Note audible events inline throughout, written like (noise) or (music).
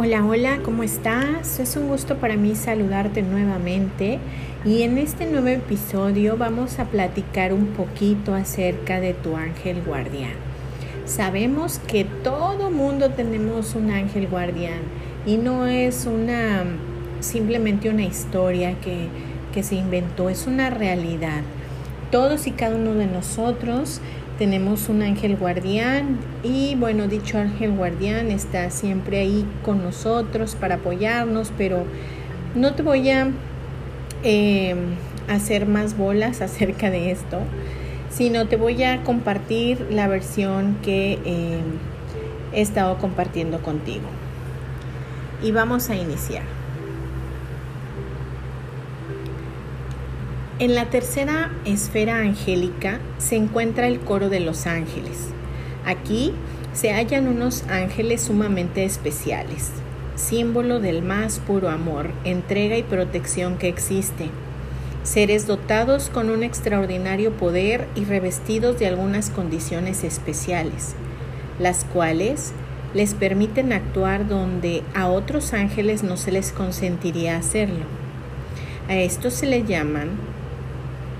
Hola, hola, ¿cómo estás? Es un gusto para mí saludarte nuevamente y en este nuevo episodio vamos a platicar un poquito acerca de tu ángel guardián. Sabemos que todo mundo tenemos un ángel guardián y no es una simplemente una historia que, que se inventó, es una realidad. Todos y cada uno de nosotros tenemos un ángel guardián y bueno, dicho ángel guardián está siempre ahí con nosotros para apoyarnos, pero no te voy a eh, hacer más bolas (laughs) acerca de esto, sino te voy a compartir la versión que eh, he estado compartiendo contigo. Y vamos a iniciar. En la tercera esfera angélica se encuentra el coro de los ángeles. Aquí se hallan unos ángeles sumamente especiales, símbolo del más puro amor, entrega y protección que existe. Seres dotados con un extraordinario poder y revestidos de algunas condiciones especiales, las cuales les permiten actuar donde a otros ángeles no se les consentiría hacerlo. A esto se le llaman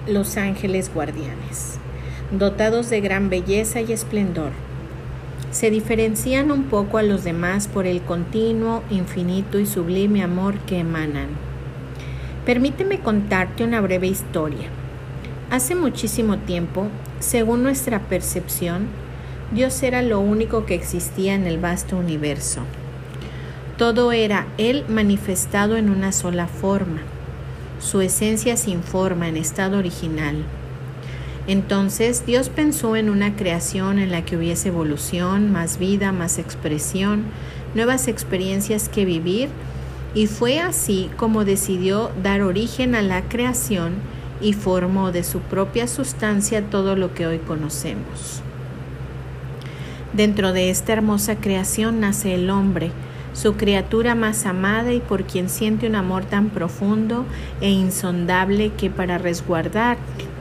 los ángeles guardianes, dotados de gran belleza y esplendor. Se diferencian un poco a los demás por el continuo, infinito y sublime amor que emanan. Permíteme contarte una breve historia. Hace muchísimo tiempo, según nuestra percepción, Dios era lo único que existía en el vasto universo. Todo era Él manifestado en una sola forma su esencia sin forma en estado original. Entonces Dios pensó en una creación en la que hubiese evolución, más vida, más expresión, nuevas experiencias que vivir, y fue así como decidió dar origen a la creación y formó de su propia sustancia todo lo que hoy conocemos. Dentro de esta hermosa creación nace el hombre, su criatura más amada y por quien siente un amor tan profundo e insondable que para resguardar,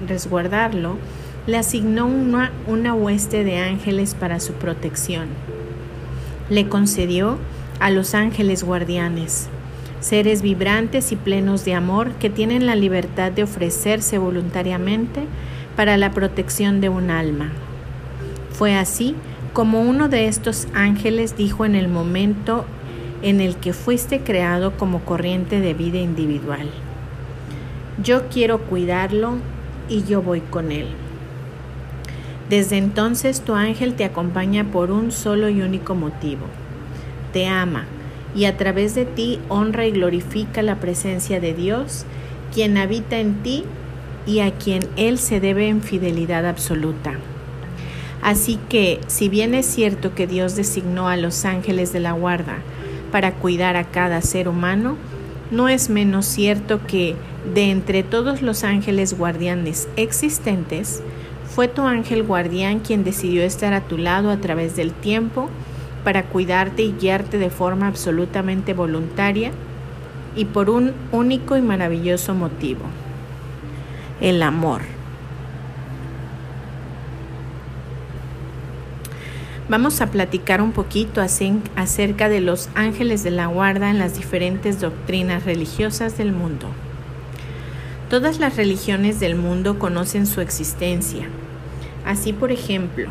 resguardarlo le asignó una, una hueste de ángeles para su protección. Le concedió a los ángeles guardianes, seres vibrantes y plenos de amor que tienen la libertad de ofrecerse voluntariamente para la protección de un alma. Fue así como uno de estos ángeles dijo en el momento en el que fuiste creado como corriente de vida individual. Yo quiero cuidarlo y yo voy con él. Desde entonces tu ángel te acompaña por un solo y único motivo. Te ama y a través de ti honra y glorifica la presencia de Dios, quien habita en ti y a quien Él se debe en fidelidad absoluta. Así que, si bien es cierto que Dios designó a los ángeles de la guarda para cuidar a cada ser humano, no es menos cierto que de entre todos los ángeles guardianes existentes, fue tu ángel guardián quien decidió estar a tu lado a través del tiempo para cuidarte y guiarte de forma absolutamente voluntaria y por un único y maravilloso motivo, el amor. Vamos a platicar un poquito acerca de los ángeles de la guarda en las diferentes doctrinas religiosas del mundo. Todas las religiones del mundo conocen su existencia. Así, por ejemplo,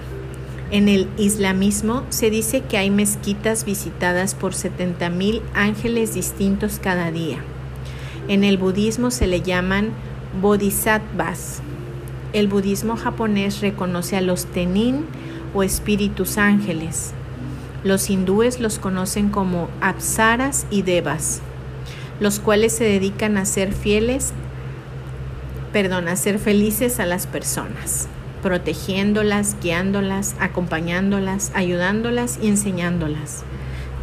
en el islamismo se dice que hay mezquitas visitadas por 70.000 ángeles distintos cada día. En el budismo se le llaman bodhisattvas. El budismo japonés reconoce a los tenin, o espíritus ángeles. Los hindúes los conocen como apsaras y devas, los cuales se dedican a ser fieles, perdón, a ser felices a las personas, protegiéndolas, guiándolas, acompañándolas, ayudándolas y enseñándolas,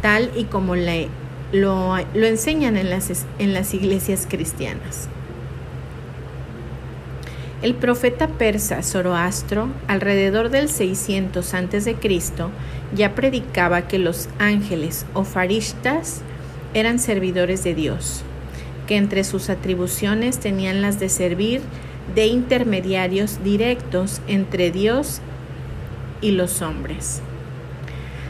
tal y como le, lo, lo enseñan en las, en las iglesias cristianas. El profeta persa Zoroastro, alrededor del 600 a.C., ya predicaba que los ángeles o farishtas eran servidores de Dios, que entre sus atribuciones tenían las de servir de intermediarios directos entre Dios y los hombres.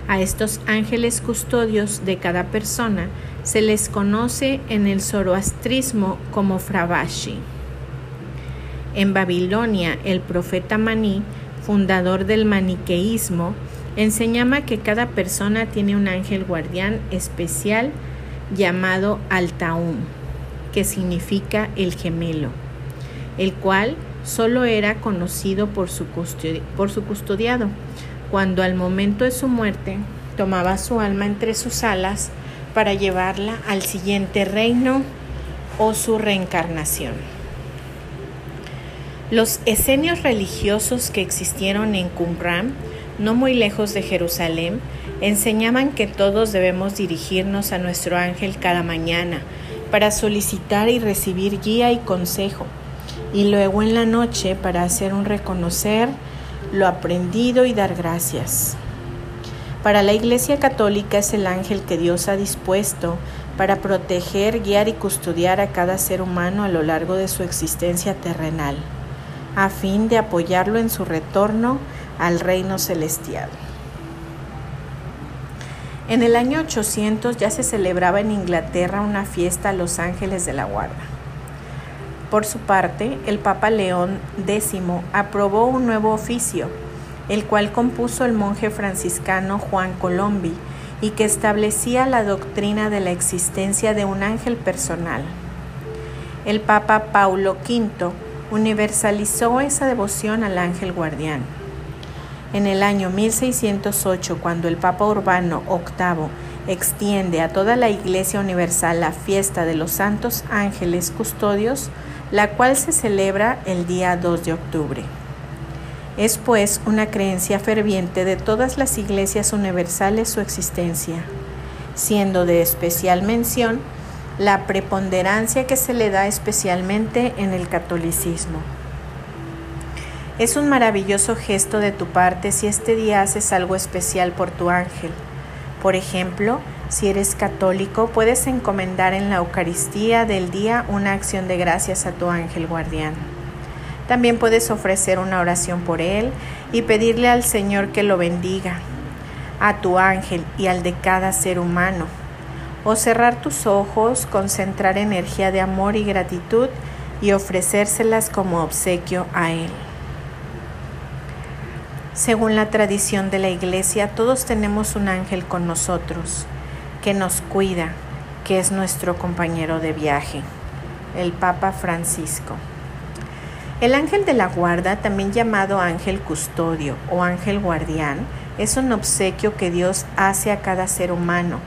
A estos ángeles custodios de cada persona se les conoce en el zoroastrismo como Fravashi. En Babilonia, el profeta Maní, fundador del maniqueísmo, enseñaba que cada persona tiene un ángel guardián especial llamado Altaum, que significa el gemelo, el cual solo era conocido por su, por su custodiado cuando al momento de su muerte tomaba su alma entre sus alas para llevarla al siguiente reino o su reencarnación. Los esenios religiosos que existieron en Qumran, no muy lejos de Jerusalén, enseñaban que todos debemos dirigirnos a nuestro ángel cada mañana para solicitar y recibir guía y consejo, y luego en la noche para hacer un reconocer lo aprendido y dar gracias. Para la Iglesia Católica es el ángel que Dios ha dispuesto para proteger, guiar y custodiar a cada ser humano a lo largo de su existencia terrenal, a fin de apoyarlo en su retorno al reino celestial. En el año 800 ya se celebraba en Inglaterra una fiesta a los ángeles de la guarda. Por su parte, el Papa León X aprobó un nuevo oficio, el cual compuso el monje franciscano Juan Colombi y que establecía la doctrina de la existencia de un ángel personal. El Papa Paulo V universalizó esa devoción al ángel guardián. En el año 1608, cuando el Papa Urbano VIII extiende a toda la Iglesia Universal la fiesta de los santos ángeles custodios, la cual se celebra el día 2 de octubre. Es pues una creencia ferviente de todas las iglesias universales su existencia, siendo de especial mención la preponderancia que se le da especialmente en el catolicismo. Es un maravilloso gesto de tu parte si este día haces algo especial por tu ángel. Por ejemplo, si eres católico, puedes encomendar en la Eucaristía del día una acción de gracias a tu ángel guardián. También puedes ofrecer una oración por él y pedirle al Señor que lo bendiga, a tu ángel y al de cada ser humano. O cerrar tus ojos, concentrar energía de amor y gratitud y ofrecérselas como obsequio a él. Según la tradición de la Iglesia, todos tenemos un ángel con nosotros que nos cuida, que es nuestro compañero de viaje, el Papa Francisco. El ángel de la guarda, también llamado ángel custodio o ángel guardián, es un obsequio que Dios hace a cada ser humano,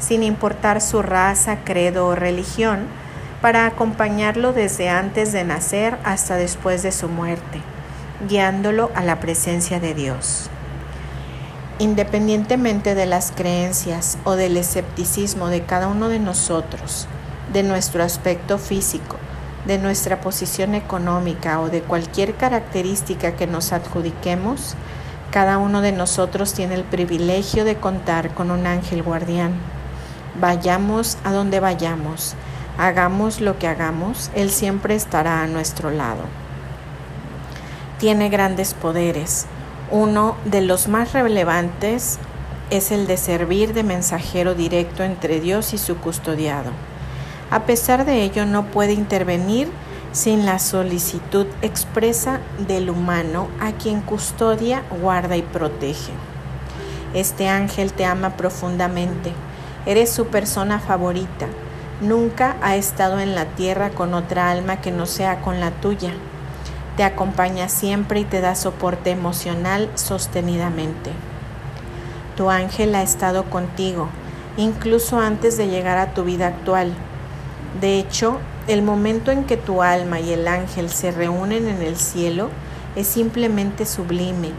sin importar su raza, credo o religión, para acompañarlo desde antes de nacer hasta después de su muerte, guiándolo a la presencia de Dios. Independientemente de las creencias o del escepticismo de cada uno de nosotros, de nuestro aspecto físico, de nuestra posición económica o de cualquier característica que nos adjudiquemos, cada uno de nosotros tiene el privilegio de contar con un ángel guardián. Vayamos a donde vayamos, hagamos lo que hagamos, Él siempre estará a nuestro lado. Tiene grandes poderes, uno de los más relevantes es el de servir de mensajero directo entre Dios y su custodiado. A pesar de ello, no puede intervenir sin la solicitud expresa del humano a quien custodia, guarda y protege. Este ángel te ama profundamente, eres su persona favorita, nunca ha estado en la tierra con otra alma que no sea con la tuya te acompaña siempre y te da soporte emocional sostenidamente. Tu ángel ha estado contigo, incluso antes de llegar a tu vida actual. De hecho, el momento en que tu alma y el ángel se reúnen en el cielo es simplemente sublime,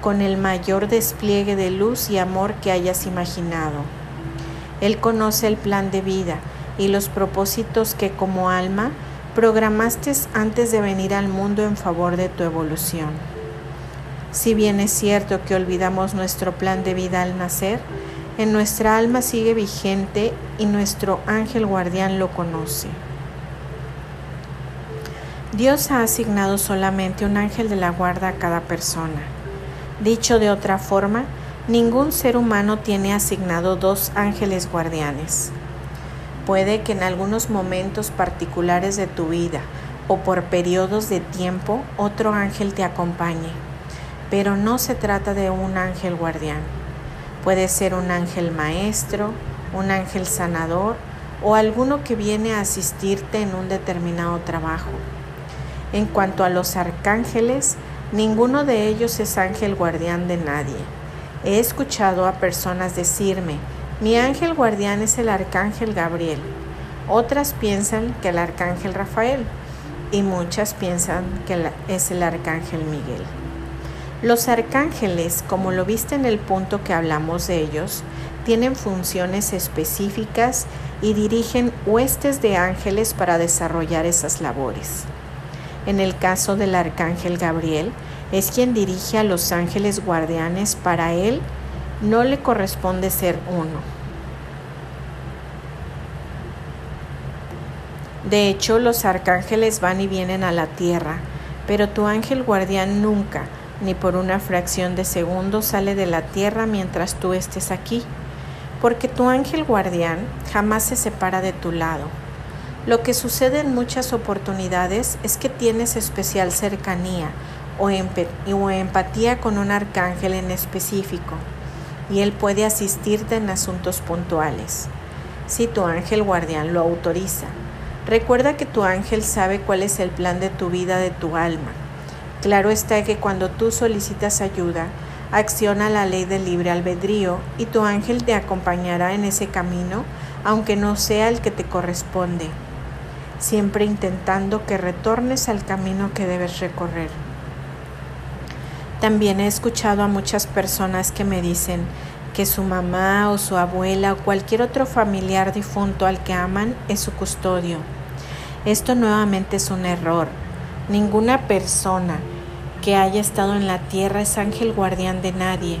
con el mayor despliegue de luz y amor que hayas imaginado. Él conoce el plan de vida y los propósitos que como alma programaste antes de venir al mundo en favor de tu evolución. Si bien es cierto que olvidamos nuestro plan de vida al nacer, en nuestra alma sigue vigente y nuestro ángel guardián lo conoce. Dios ha asignado solamente un ángel de la guarda a cada persona. Dicho de otra forma, Ningún ser humano tiene asignado dos ángeles guardianes. Puede que en algunos momentos particulares de tu vida o por periodos de tiempo otro ángel te acompañe, pero no se trata de un ángel guardián. Puede ser un ángel maestro, un ángel sanador o alguno que viene a asistirte en un determinado trabajo. En cuanto a los arcángeles, ninguno de ellos es ángel guardián de nadie. He escuchado a personas decirme, mi ángel guardián es el arcángel Gabriel. Otras piensan que el arcángel Rafael y muchas piensan que es el arcángel Miguel. Los arcángeles, como lo viste en el punto que hablamos de ellos, tienen funciones específicas y dirigen huestes de ángeles para desarrollar esas labores. En el caso del arcángel Gabriel, es quien dirige a los ángeles guardianes para él no le corresponde ser uno. De hecho, los arcángeles van y vienen a la tierra, pero tu ángel guardián nunca, ni por una fracción de segundo, sale de la tierra mientras tú estés aquí, porque tu ángel guardián jamás se separa de tu lado. Lo que sucede en muchas oportunidades es que tienes especial cercanía o, empatía con un arcángel en específico y Él puede asistirte en asuntos puntuales. Si tu ángel guardián lo autoriza, recuerda que tu ángel sabe cuál es el plan de tu vida, de tu alma. Claro está que cuando tú solicitas ayuda, acciona la ley del libre albedrío y tu ángel te acompañará en ese camino, aunque no sea el que te corresponde, siempre intentando que retornes al camino que debes recorrer. También he escuchado a muchas personas que me dicen que su mamá o su abuela o cualquier otro familiar difunto al que aman es su custodio. Esto nuevamente es un error. Ninguna persona que haya estado en la tierra es ángel guardián de nadie.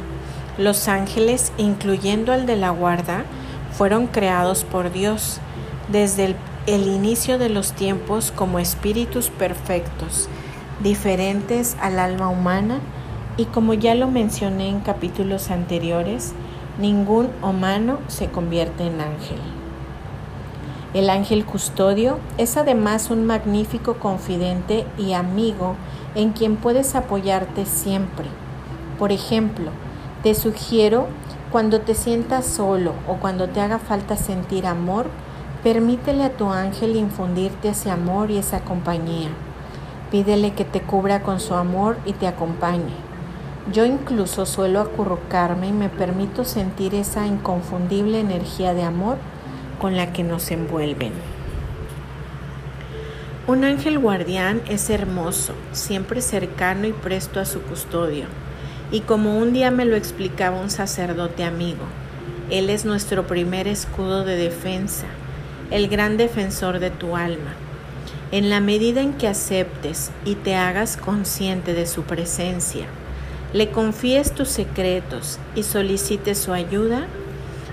Los ángeles, incluyendo el de la guarda, fueron creados por Dios desde el, el inicio de los tiempos como espíritus perfectos, diferentes al alma humana y como ya lo mencioné en capítulos anteriores, ningún humano se convierte en ángel. El ángel custodio es además un magnífico confidente y amigo en quien puedes apoyarte siempre. Por ejemplo, te sugiero cuando te sientas solo o cuando te haga falta sentir amor, permítele a tu ángel infundirte ese amor y esa compañía. Pídele que te cubra con su amor y te acompañe. Yo incluso suelo acurrucarme y me permito sentir esa inconfundible energía de amor con la que nos envuelven. Un ángel guardián es hermoso, siempre cercano y presto a su custodio. Y como un día me lo explicaba un sacerdote amigo, Él es nuestro primer escudo de defensa, el gran defensor de tu alma. En la medida en que aceptes y te hagas consciente de su presencia, le confíes tus secretos y solicites su ayuda,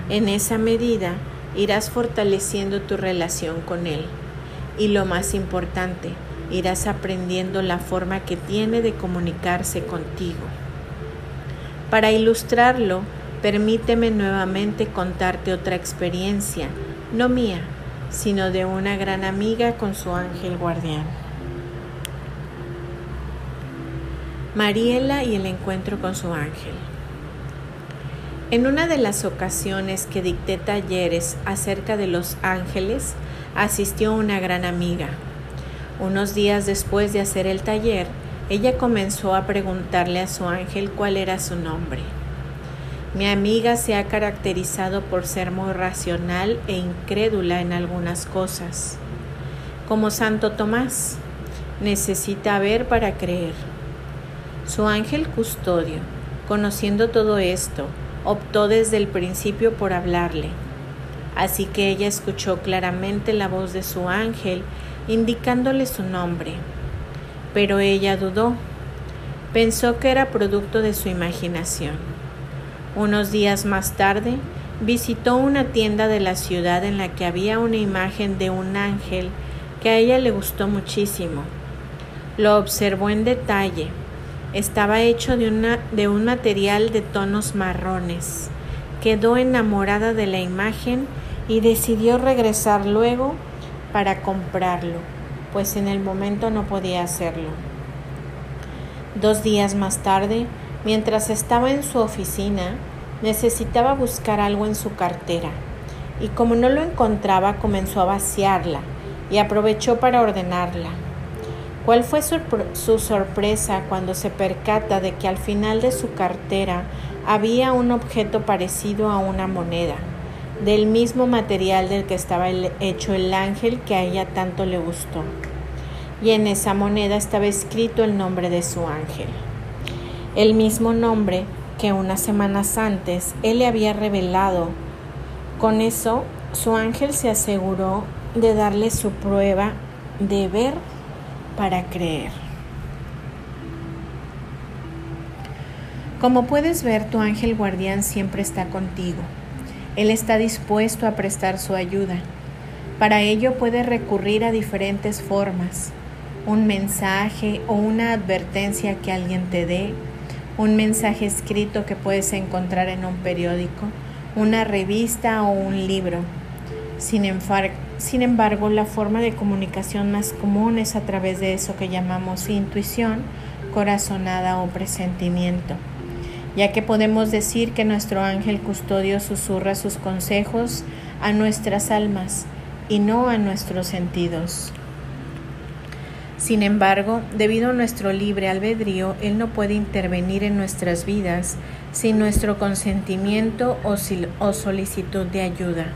en esa medida irás fortaleciendo tu relación con Él. Y lo más importante, irás aprendiendo la forma que tiene de comunicarse contigo. Para ilustrarlo, permíteme nuevamente contarte otra experiencia, no mía, sino de una gran amiga con su ángel guardián. Mariela y el encuentro con su ángel. En una de las ocasiones que dicté talleres acerca de los ángeles, asistió una gran amiga. Unos días después de hacer el taller, ella comenzó a preguntarle a su ángel cuál era su nombre. Mi amiga se ha caracterizado por ser muy racional e incrédula en algunas cosas. Como Santo Tomás, necesita ver para creer. Su ángel custodio, conociendo todo esto, optó desde el principio por hablarle. Así que ella escuchó claramente la voz de su ángel indicándole su nombre. Pero ella dudó. Pensó que era producto de su imaginación. Unos días más tarde, visitó una tienda de la ciudad en la que había una imagen de un ángel que a ella le gustó muchísimo. Lo observó en detalle Estaba hecho de, una, de un material de tonos marrones. Quedó enamorada de la imagen y decidió regresar luego para comprarlo, pues en el momento no podía hacerlo. Dos días más tarde, mientras estaba en su oficina, necesitaba buscar algo en su cartera y como no lo encontraba comenzó a vaciarla y aprovechó para ordenarla. ¿Cuál fue su, sorpresa cuando se percata de que al final de su cartera había un objeto parecido a una moneda, del mismo material del que estaba hecho el ángel que a ella tanto le gustó? Y en esa moneda estaba escrito el nombre de su ángel. El mismo nombre que unas semanas antes él le había revelado. Con eso, su ángel se aseguró de darle su prueba de ver para creer. Como puedes ver, tu ángel guardián siempre está contigo. Él está dispuesto a prestar su ayuda. Para ello puede recurrir a diferentes formas. Un mensaje o una advertencia que alguien te dé, un mensaje escrito que puedes encontrar en un periódico, una revista o un libro. Sin, sin embargo, la forma de comunicación más común es a través de eso que llamamos intuición, corazonada o presentimiento, ya que podemos decir que nuestro ángel custodio susurra sus consejos a nuestras almas y no a nuestros sentidos. Sin embargo, debido a nuestro libre albedrío, Él no puede intervenir en nuestras vidas sin nuestro consentimiento o, solicitud de ayuda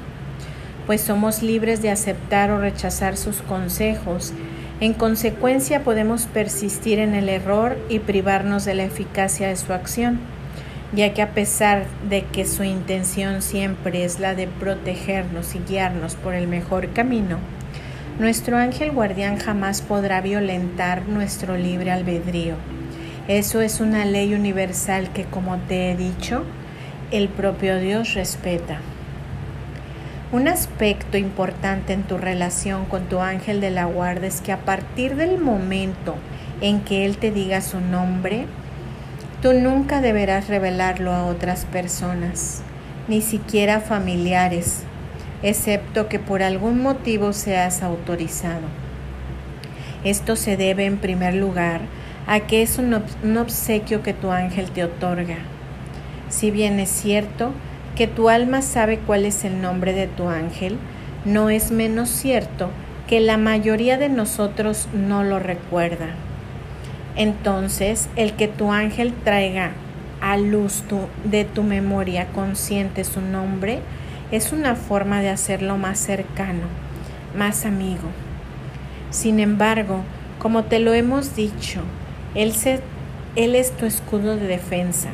pues somos libres de aceptar o rechazar sus consejos. En consecuencia podemos persistir en el error y privarnos de la eficacia de su acción, ya que a pesar de que su intención siempre es la de protegernos y guiarnos por el mejor camino, nuestro ángel guardián jamás podrá violentar nuestro libre albedrío. Eso es una ley universal que, como te he dicho, el propio Dios respeta. Un aspecto importante en tu relación con tu ángel de la guarda es que a partir del momento en que él te diga su nombre, tú nunca deberás revelarlo a otras personas, ni siquiera familiares, excepto que por algún motivo seas autorizado. Esto se debe en primer lugar a que es un, obsequio que tu ángel te otorga. Si bien es cierto, que tu alma sabe cuál es el nombre de tu ángel, no es menos cierto que la mayoría de nosotros no lo recuerda. Entonces, el que tu ángel traiga a luz de tu memoria consciente su nombre es una forma de hacerlo más cercano, más amigo. Sin embargo, como te lo hemos dicho, él, él es tu escudo de defensa.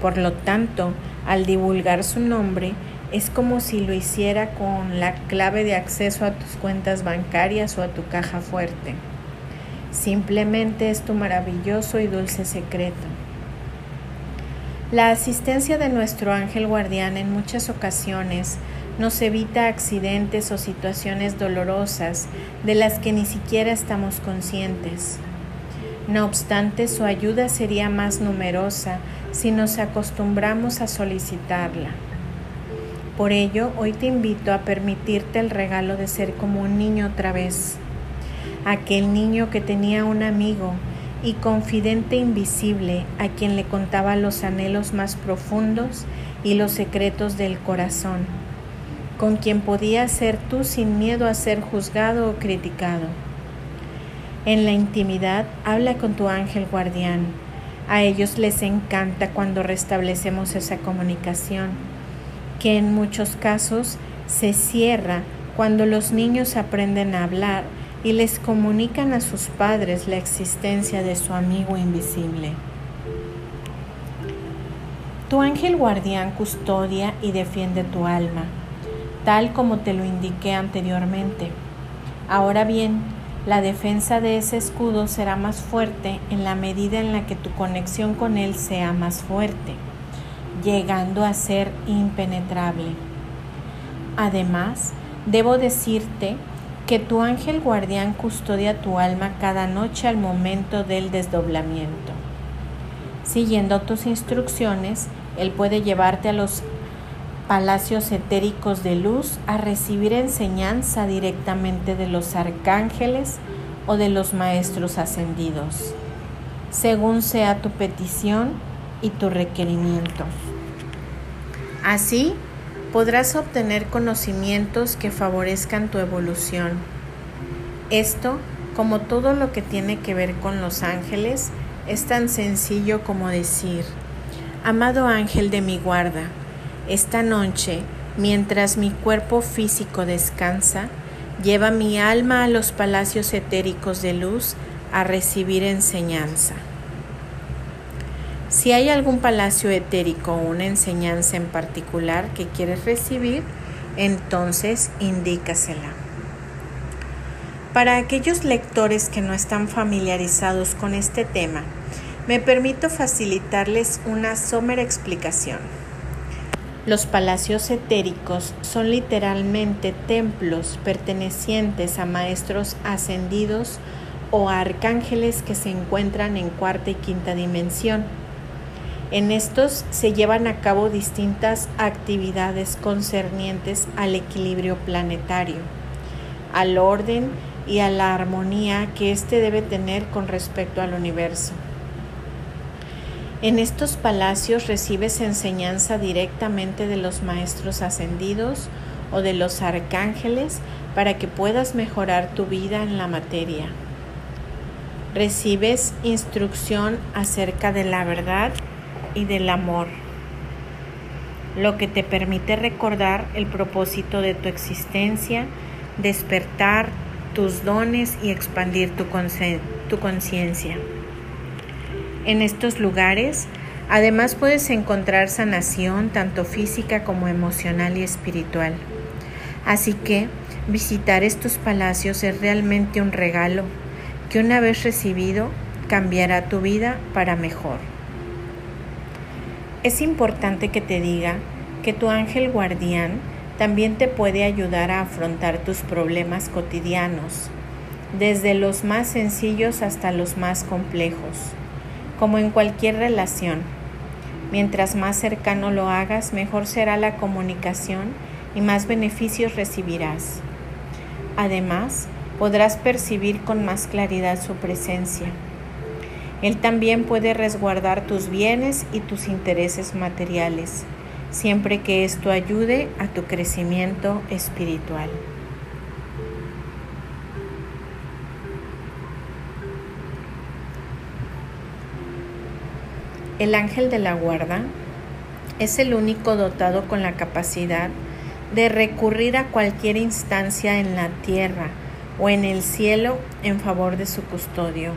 Por lo tanto, al divulgar su nombre, es como si lo hiciera con la clave de acceso a tus cuentas bancarias o a tu caja fuerte. Simplemente es tu maravilloso y dulce secreto. La asistencia de nuestro ángel guardián en muchas ocasiones nos evita accidentes o situaciones dolorosas de las que ni siquiera estamos conscientes. No obstante, su ayuda sería más numerosa si nos acostumbramos a solicitarla. Por ello, hoy te invito a permitirte el regalo de ser como un niño otra vez. Aquel niño que tenía un amigo y confidente invisible a quien le contaba los anhelos más profundos y los secretos del corazón, con quien podías ser tú sin miedo a ser juzgado o criticado. En la intimidad, habla con tu ángel guardián. A ellos les encanta cuando restablecemos esa comunicación, que en muchos casos se cierra cuando los niños aprenden a hablar y les comunican a sus padres la existencia de su amigo invisible. Tu ángel guardián custodia y defiende tu alma, tal como te lo indiqué anteriormente. Ahora bien, la defensa de ese escudo será más fuerte en la medida en la que tu conexión con él sea más fuerte, llegando a ser impenetrable. Además, debo decirte que tu ángel guardián custodia tu alma cada noche al momento del desdoblamiento. Siguiendo tus instrucciones, Él puede llevarte a los palacios etéricos de luz a recibir enseñanza directamente de los arcángeles o de los maestros ascendidos, según sea tu petición y tu requerimiento. Así podrás obtener conocimientos que favorezcan tu evolución. Esto, como todo lo que tiene que ver con los ángeles, es tan sencillo como decir, Amado ángel de mi guarda, esta noche, mientras mi cuerpo físico descansa, lleva mi alma a los palacios etéricos de luz a recibir enseñanza. Si hay algún palacio etérico o una enseñanza en particular que quieres recibir, entonces indícasela. Para aquellos lectores que no están familiarizados con este tema, me permito facilitarles una somera explicación. Los palacios etéricos son literalmente templos pertenecientes a maestros ascendidos o a arcángeles que se encuentran en cuarta y quinta dimensión. En estos se llevan a cabo distintas actividades concernientes al equilibrio planetario, al orden y a la armonía que éste debe tener con respecto al universo. En estos palacios recibes enseñanza directamente de los maestros ascendidos o de los arcángeles para que puedas mejorar tu vida en la materia. Recibes instrucción acerca de la verdad y del amor, lo que te permite recordar el propósito de tu existencia, despertar tus dones y expandir tu conciencia. En estos lugares, además puedes encontrar sanación tanto física como emocional y espiritual. Así que visitar estos palacios es realmente un regalo que una vez recibido cambiará tu vida para mejor. Es importante que te diga que tu ángel guardián también te puede ayudar a afrontar tus problemas cotidianos, desde los más sencillos hasta los más complejos como en cualquier relación. Mientras más cercano lo hagas, mejor será la comunicación y más beneficios recibirás. Además, podrás percibir con más claridad su presencia. Él también puede resguardar tus bienes y tus intereses materiales, siempre que esto ayude a tu crecimiento espiritual. El ángel de la guarda es el único dotado con la capacidad de recurrir a cualquier instancia en la tierra o en el cielo en favor de su custodio.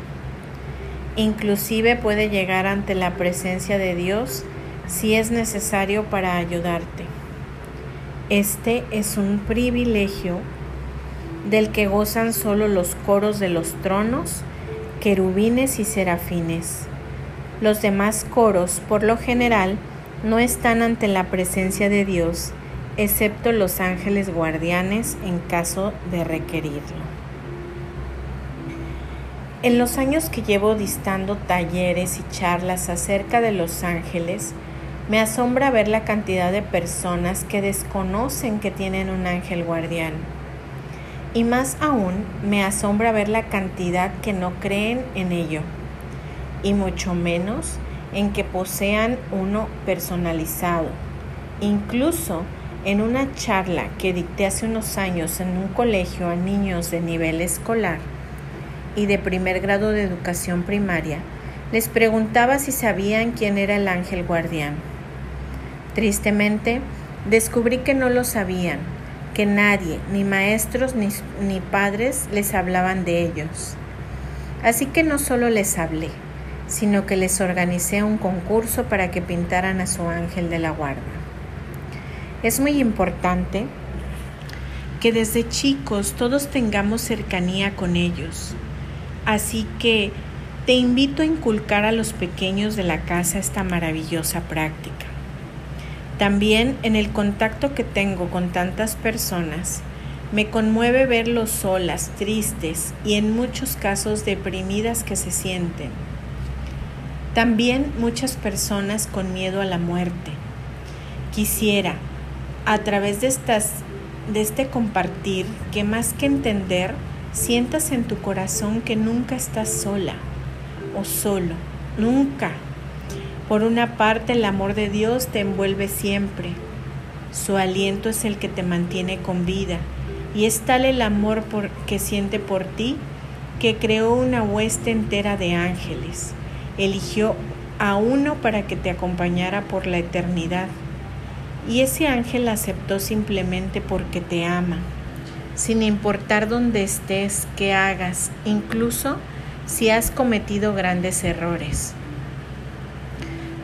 Inclusive puede llegar ante la presencia de Dios si es necesario para ayudarte. Este es un privilegio del que gozan solo los coros de los tronos, querubines y serafines. Los demás coros, por lo general, no están ante la presencia de Dios, excepto los ángeles guardianes en caso de requerirlo. En los años que llevo distando talleres y charlas acerca de los ángeles, me asombra ver la cantidad de personas que desconocen que tienen un ángel guardián. Y más aún, me asombra ver la cantidad que no creen en ello y mucho menos en que posean uno personalizado. Incluso en una charla que dicté hace unos años en un colegio a niños de nivel escolar y de primer grado de educación primaria, les preguntaba si sabían quién era el ángel guardián. Tristemente, descubrí que no lo sabían, que nadie, ni maestros ni, ni padres, les hablaban de ellos. Así que no solo les hablé, sino que les organicé un concurso para que pintaran a su ángel de la guarda. Es muy importante que desde chicos todos tengamos cercanía con ellos. Así que te invito a inculcar a los pequeños de la casa esta maravillosa práctica. También en el contacto que tengo con tantas personas, me conmueve verlos solas, tristes y en muchos casos deprimidas que se sienten También muchas personas con miedo a la muerte. Quisiera, a través de, estas, de este compartir, que más que entender, sientas en tu corazón que nunca estás sola o solo, nunca. Por una parte, el amor de Dios te envuelve siempre. Su aliento es el que te mantiene con vida y es tal el amor que siente por ti que creó una hueste entera de ángeles. Eligió a uno para que te acompañara por la eternidad. Y ese ángel aceptó simplemente porque te ama, sin importar dónde estés, qué hagas, incluso si has cometido grandes errores.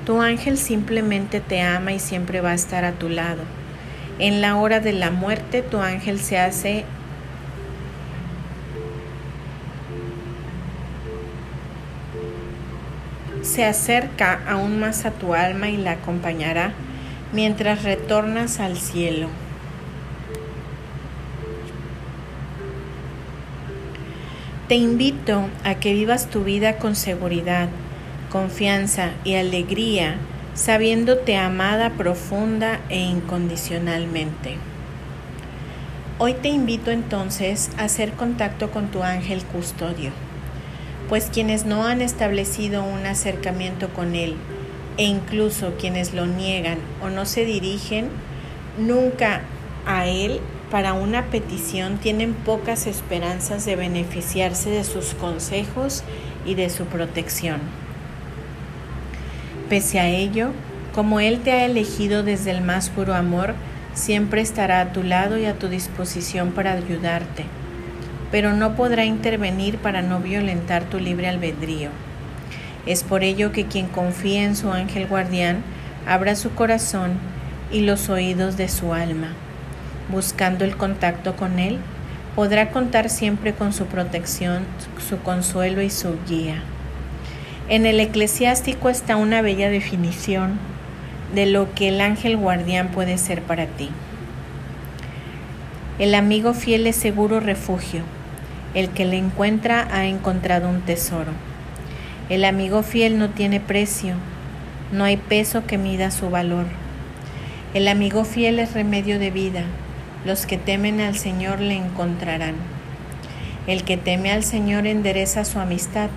Tu ángel simplemente te ama y siempre va a estar a tu lado. En la hora de la muerte tu ángel se hace se acerca aún más a tu alma y la acompañará mientras retornas al cielo. Te invito a que vivas tu vida con seguridad, confianza y alegría sabiéndote amada profunda e incondicionalmente. Hoy te invito entonces a hacer contacto con tu ángel custodio, pues quienes no han establecido un acercamiento con él, e incluso quienes lo niegan o no se dirigen nunca a él para una petición tienen pocas esperanzas de beneficiarse de sus consejos y de su protección. Pese a ello, como Él te ha elegido desde el más puro amor, siempre estará a tu lado y a tu disposición para ayudarte, pero no podrá intervenir para no violentar tu libre albedrío. Es por ello que quien confía en su ángel guardián abra su corazón y los oídos de su alma. Buscando el contacto con Él, podrá contar siempre con su protección, su consuelo y su guía. En el eclesiástico está una bella definición de lo que el ángel guardián puede ser para ti. El amigo fiel es seguro refugio. El que le encuentra ha encontrado un tesoro. El amigo fiel no tiene precio. No hay peso que mida su valor. El amigo fiel es remedio de vida. Los que temen al Señor le encontrarán. El que teme al Señor endereza su amistad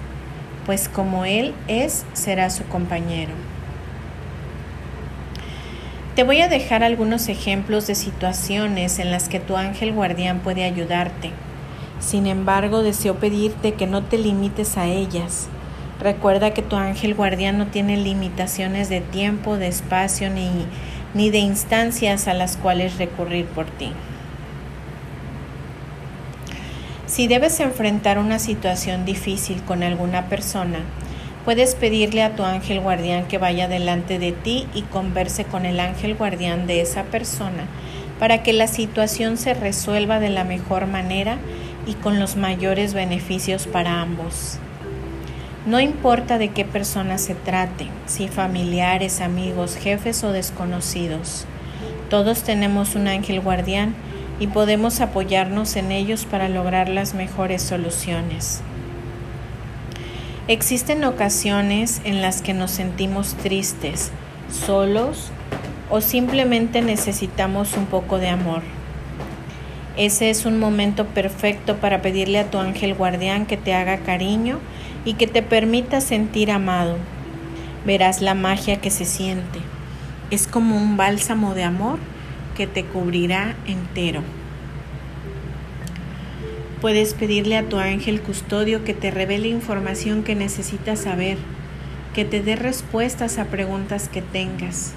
pues como Él es, será su compañero. Te voy a dejar algunos ejemplos de situaciones en las que tu ángel guardián puede ayudarte. Sin embargo, deseo pedirte que no te limites a ellas. Recuerda que tu ángel guardián no tiene limitaciones de tiempo, de espacio ni, ni de instancias a las cuales recurrir por ti. Si debes enfrentar una situación difícil con alguna persona, puedes pedirle a tu ángel guardián que vaya delante de ti y converse con el ángel guardián de esa persona para que la situación se resuelva de la mejor manera y con los mayores beneficios para ambos. No importa de qué persona se trate, si familiares, amigos, jefes o desconocidos, todos tenemos un ángel guardián y podemos apoyarnos en ellos para lograr las mejores soluciones. Existen ocasiones en las que nos sentimos tristes, solos o simplemente necesitamos un poco de amor. Ese es un momento perfecto para pedirle a tu ángel guardián que te haga cariño y que te permita sentir amado. Verás la magia que se siente. Es como un bálsamo de amor que te cubrirá entero. Puedes pedirle a tu ángel custodio que te revele información que necesitas saber, que te dé respuestas a preguntas que tengas.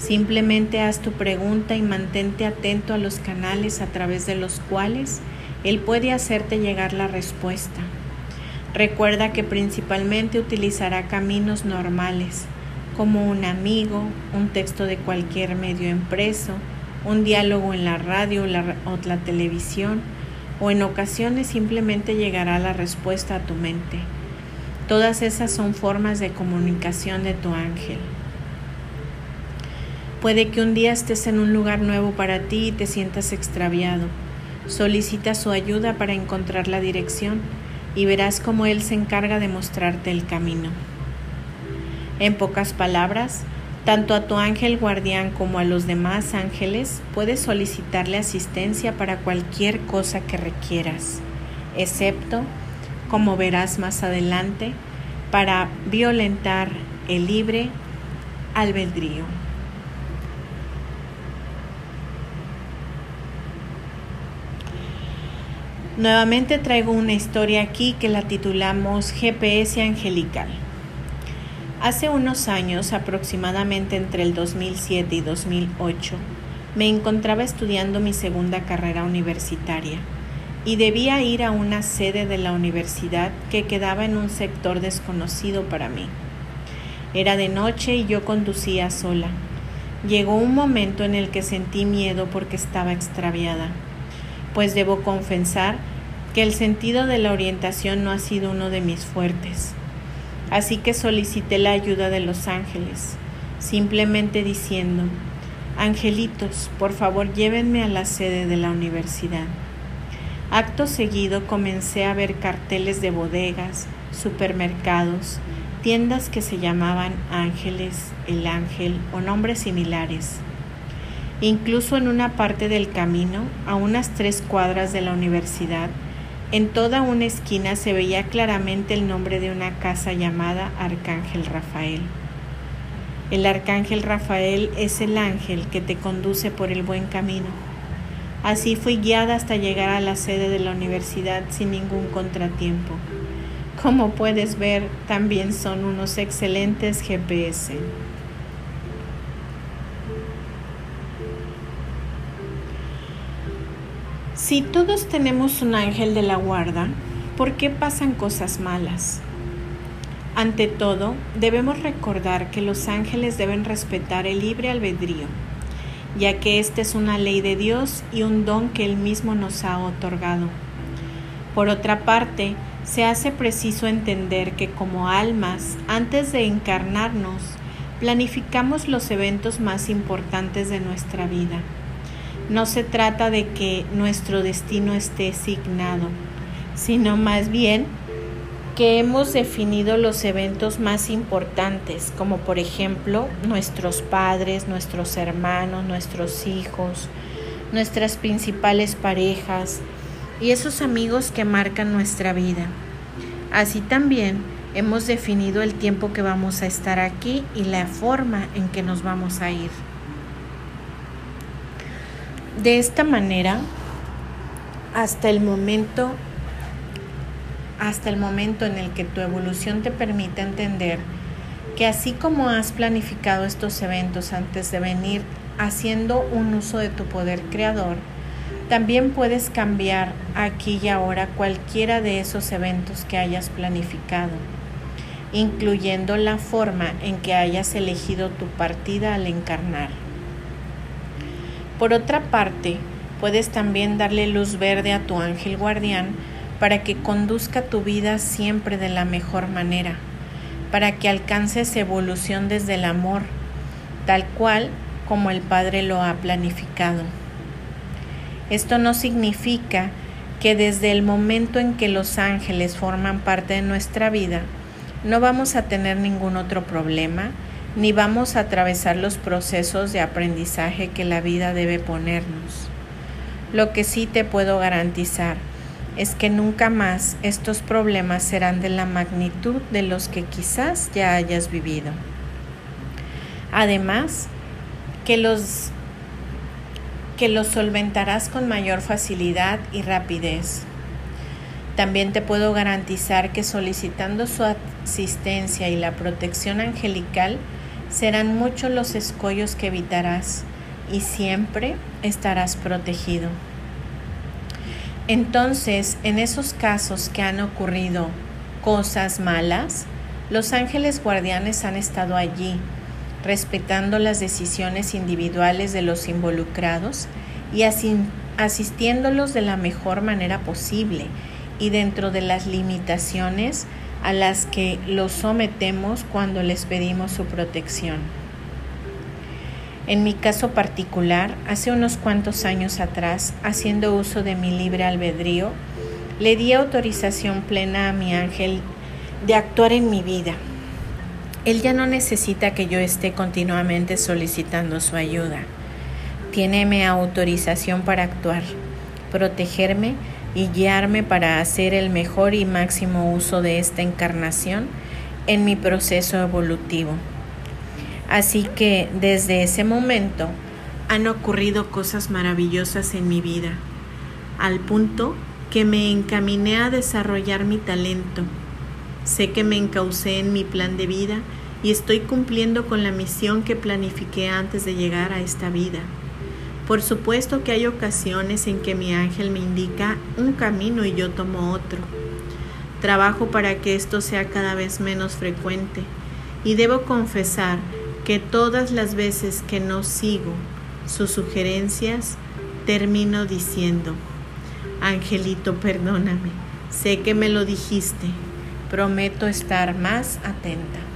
Simplemente haz tu pregunta y mantente atento a los canales a través de los cuales Él puede hacerte llegar la respuesta. Recuerda que principalmente utilizará caminos normales, como un amigo, un texto de cualquier medio impreso, un diálogo en la radio o la televisión, o en ocasiones simplemente llegará la respuesta a tu mente. Todas esas son formas de comunicación de tu ángel. Puede que un día estés en un lugar nuevo para ti y te sientas extraviado. Solicita su ayuda para encontrar la dirección y verás cómo Él se encarga de mostrarte el camino. En pocas palabras, tanto a tu ángel guardián como a los demás ángeles puedes solicitarle asistencia para cualquier cosa que requieras, excepto, como verás más adelante, para violentar el libre albedrío. Nuevamente traigo una historia aquí que la titulamos GPS Angelical. Hace unos años, aproximadamente entre el 2007 y 2008, me encontraba estudiando mi segunda carrera universitaria y debía ir a una sede de la universidad que quedaba en un sector desconocido para mí. Era de noche y yo conducía sola. Llegó un momento en el que sentí miedo porque estaba extraviada, pues debo confesar que el sentido de la orientación no ha sido uno de mis fuertes. Así que solicité la ayuda de los ángeles, simplemente diciendo, Angelitos, por favor llévenme a la sede de la universidad. Acto seguido comencé a ver carteles de bodegas, supermercados, tiendas que se llamaban Ángeles, el Ángel o nombres similares. Incluso en una parte del camino, a unas tres cuadras de la universidad, en toda una esquina se veía claramente el nombre de una casa llamada Arcángel Rafael. El Arcángel Rafael es el ángel que te conduce por el buen camino. Así fui guiada hasta llegar a la sede de la universidad sin ningún contratiempo. Como puedes ver, también son unos excelentes GPS. Si todos tenemos un ángel de la guarda, ¿por qué pasan cosas malas? Ante todo, debemos recordar que los ángeles deben respetar el libre albedrío, ya que esta es una ley de Dios y un don que Él mismo nos ha otorgado. Por otra parte, se hace preciso entender que como almas, antes de encarnarnos, planificamos los eventos más importantes de nuestra vida no se trata de que nuestro destino esté asignado, sino más bien que hemos definido los eventos más importantes, como por ejemplo nuestros padres, nuestros hermanos, nuestros hijos, nuestras principales parejas y esos amigos que marcan nuestra vida. Así también hemos definido el tiempo que vamos a estar aquí y la forma en que nos vamos a ir. De esta manera, hasta el momento hasta el momento en el que tu evolución te permite entender que así como has planificado estos eventos antes de venir haciendo un uso de tu poder creador, también puedes cambiar aquí y ahora cualquiera de esos eventos que hayas planificado, incluyendo la forma en que hayas elegido tu partida al encarnar. Por otra parte, puedes también darle luz verde a tu ángel guardián para que conduzca tu vida siempre de la mejor manera, para que alcances evolución desde el amor, tal cual como el Padre lo ha planificado. Esto no significa que desde el momento en que los ángeles forman parte de nuestra vida, no vamos a tener ningún otro problema, ni vamos a atravesar los procesos de aprendizaje que la vida debe ponernos. Lo que sí te puedo garantizar es que nunca más estos problemas serán de la magnitud de los que quizás ya hayas vivido. Además, que los que los solventarás con mayor facilidad y rapidez. También te puedo garantizar que solicitando su asistencia y la protección angelical, serán muchos los escollos que evitarás y siempre estarás protegido. Entonces, en esos casos que han ocurrido cosas malas, los ángeles guardianes han estado allí, respetando las decisiones individuales de los involucrados y asistiéndolos de la mejor manera posible y dentro de las limitaciones a las que los sometemos cuando les pedimos su protección. En mi caso particular, hace unos cuantos años atrás, haciendo uso de mi libre albedrío, le di autorización plena a mi ángel de actuar en mi vida. Él ya no necesita que yo esté continuamente solicitando su ayuda. Tiene autorización para actuar, protegerme y guiarme para hacer el mejor y máximo uso de esta encarnación en mi proceso evolutivo. Así que desde ese momento han ocurrido cosas maravillosas en mi vida, al punto que me encaminé a desarrollar mi talento. Sé que me encaucé en mi plan de vida y estoy cumpliendo con la misión que planifiqué antes de llegar a esta vida. Por supuesto que hay ocasiones en que mi ángel me indica un camino y yo tomo otro. Trabajo para que esto sea cada vez menos frecuente y debo confesar que todas las veces que no sigo sus sugerencias, termino diciendo, Angelito, perdóname, sé que me lo dijiste, prometo estar más atenta.